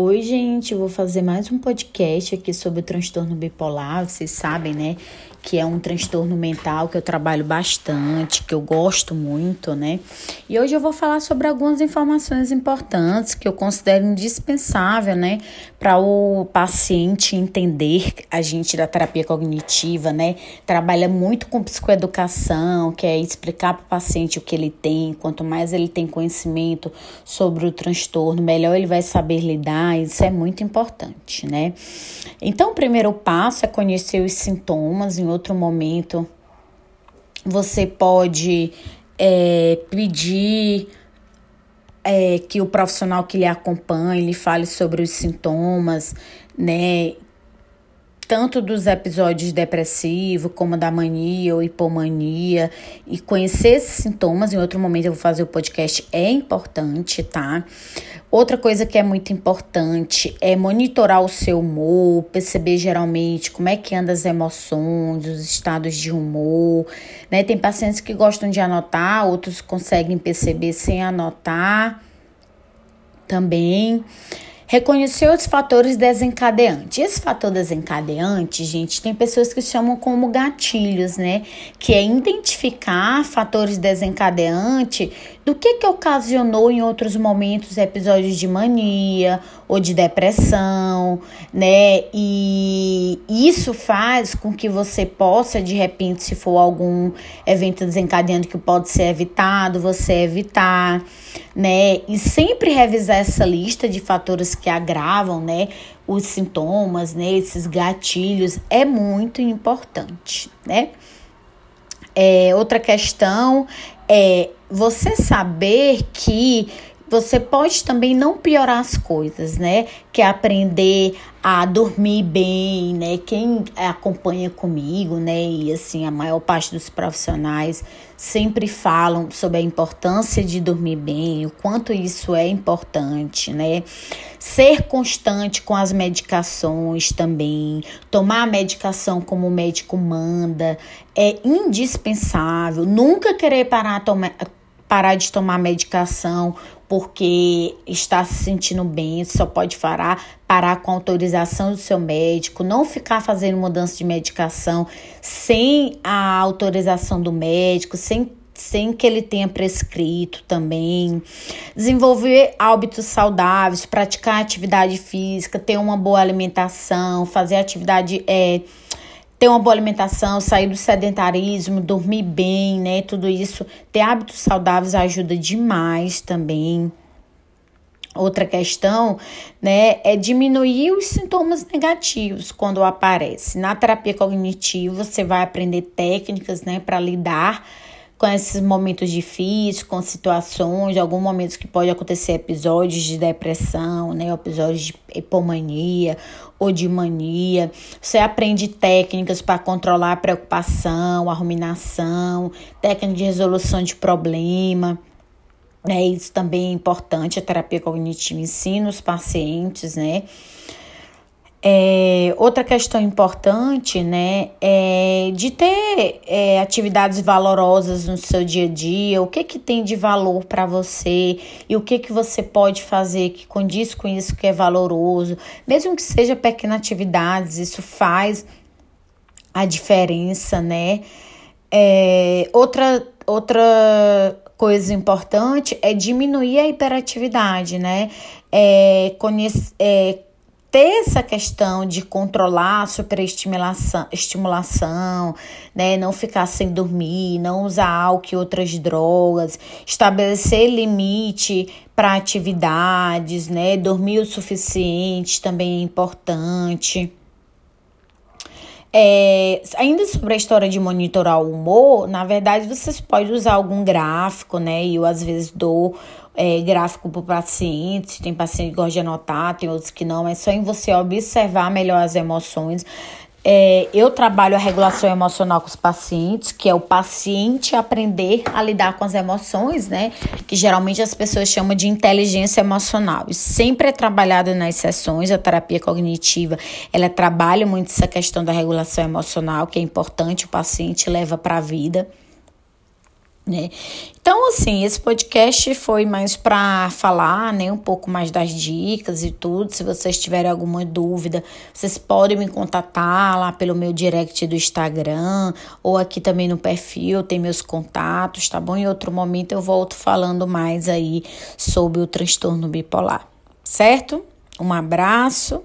Oi, gente, eu vou fazer mais um podcast aqui sobre o transtorno bipolar. Vocês sabem, né, que é um transtorno mental que eu trabalho bastante, que eu gosto muito, né? E hoje eu vou falar sobre algumas informações importantes que eu considero indispensável, né, para o paciente entender. A gente da terapia cognitiva, né, trabalha muito com psicoeducação, que é explicar para o paciente o que ele tem. Quanto mais ele tem conhecimento sobre o transtorno, melhor ele vai saber lidar. Isso é muito importante, né? Então, o primeiro passo é conhecer os sintomas em outro momento, você pode é, pedir é, que o profissional que lhe acompanhe lhe fale sobre os sintomas, né? Tanto dos episódios depressivos como da mania ou hipomania e conhecer esses sintomas, em outro momento eu vou fazer o podcast, é importante, tá? Outra coisa que é muito importante é monitorar o seu humor, perceber geralmente como é que anda as emoções, os estados de humor, né? Tem pacientes que gostam de anotar, outros conseguem perceber sem anotar também. Reconhecer os fatores desencadeantes. Esse fator desencadeante, gente, tem pessoas que chamam como gatilhos, né? Que é identificar fatores desencadeantes do que que ocasionou em outros momentos episódios de mania ou de depressão, né? E isso faz com que você possa, de repente, se for algum evento desencadeante que pode ser evitado, você evitar, né? E sempre revisar essa lista de fatores que agravam, né? Os sintomas, né? Esses gatilhos é muito importante, né? É, outra questão é você saber que você pode também não piorar as coisas, né? Que é aprender a dormir bem, né? Quem acompanha comigo, né? E assim, a maior parte dos profissionais sempre falam sobre a importância de dormir bem, o quanto isso é importante, né? Ser constante com as medicações também, tomar a medicação como o médico manda, é indispensável. Nunca querer parar, tomar, parar de tomar medicação porque está se sentindo bem, só pode parar, parar com autorização do seu médico, não ficar fazendo mudança de medicação sem a autorização do médico, sem sem que ele tenha prescrito também. Desenvolver hábitos saudáveis, praticar atividade física, ter uma boa alimentação, fazer atividade é, ter uma boa alimentação, sair do sedentarismo, dormir bem, né? Tudo isso, ter hábitos saudáveis ajuda demais também. Outra questão, né, é diminuir os sintomas negativos quando aparece. Na terapia cognitiva, você vai aprender técnicas, né, para lidar com esses momentos difíceis, com situações, alguns momentos que pode acontecer episódios de depressão, né, episódios de hipomania ou de mania. Você aprende técnicas para controlar a preocupação, a ruminação, técnica de resolução de problema. É isso também é importante, a terapia cognitiva ensina os pacientes, né? É, outra questão importante, né, é de ter é, atividades valorosas no seu dia a dia, o que que tem de valor para você e o que que você pode fazer que condiz com isso que é valoroso, mesmo que seja pequenas atividades, isso faz a diferença, né? É, outra, outra coisa importante é diminuir a hiperatividade, né? É, conhecer, é, ter essa questão de controlar a superestimulação, estimulação, né, não ficar sem dormir, não usar álcool e outras drogas, estabelecer limite para atividades, né, dormir o suficiente também é importante. É, ainda sobre a história de monitorar o humor, na verdade vocês podem usar algum gráfico, né? Eu às vezes dou é, gráfico para o paciente. Tem paciente que gosta de anotar, tem outros que não. É só em você observar melhor as emoções. É, eu trabalho a regulação emocional com os pacientes, que é o paciente aprender a lidar com as emoções, né? Que geralmente as pessoas chamam de inteligência emocional. Isso sempre é trabalhado nas sessões, a terapia cognitiva, ela trabalha muito essa questão da regulação emocional, que é importante, o paciente leva para a vida né? Então, assim, esse podcast foi mais para falar, né, um pouco mais das dicas e tudo. Se vocês tiverem alguma dúvida, vocês podem me contatar lá pelo meu direct do Instagram ou aqui também no perfil, tem meus contatos, tá bom? Em outro momento eu volto falando mais aí sobre o transtorno bipolar, certo? Um abraço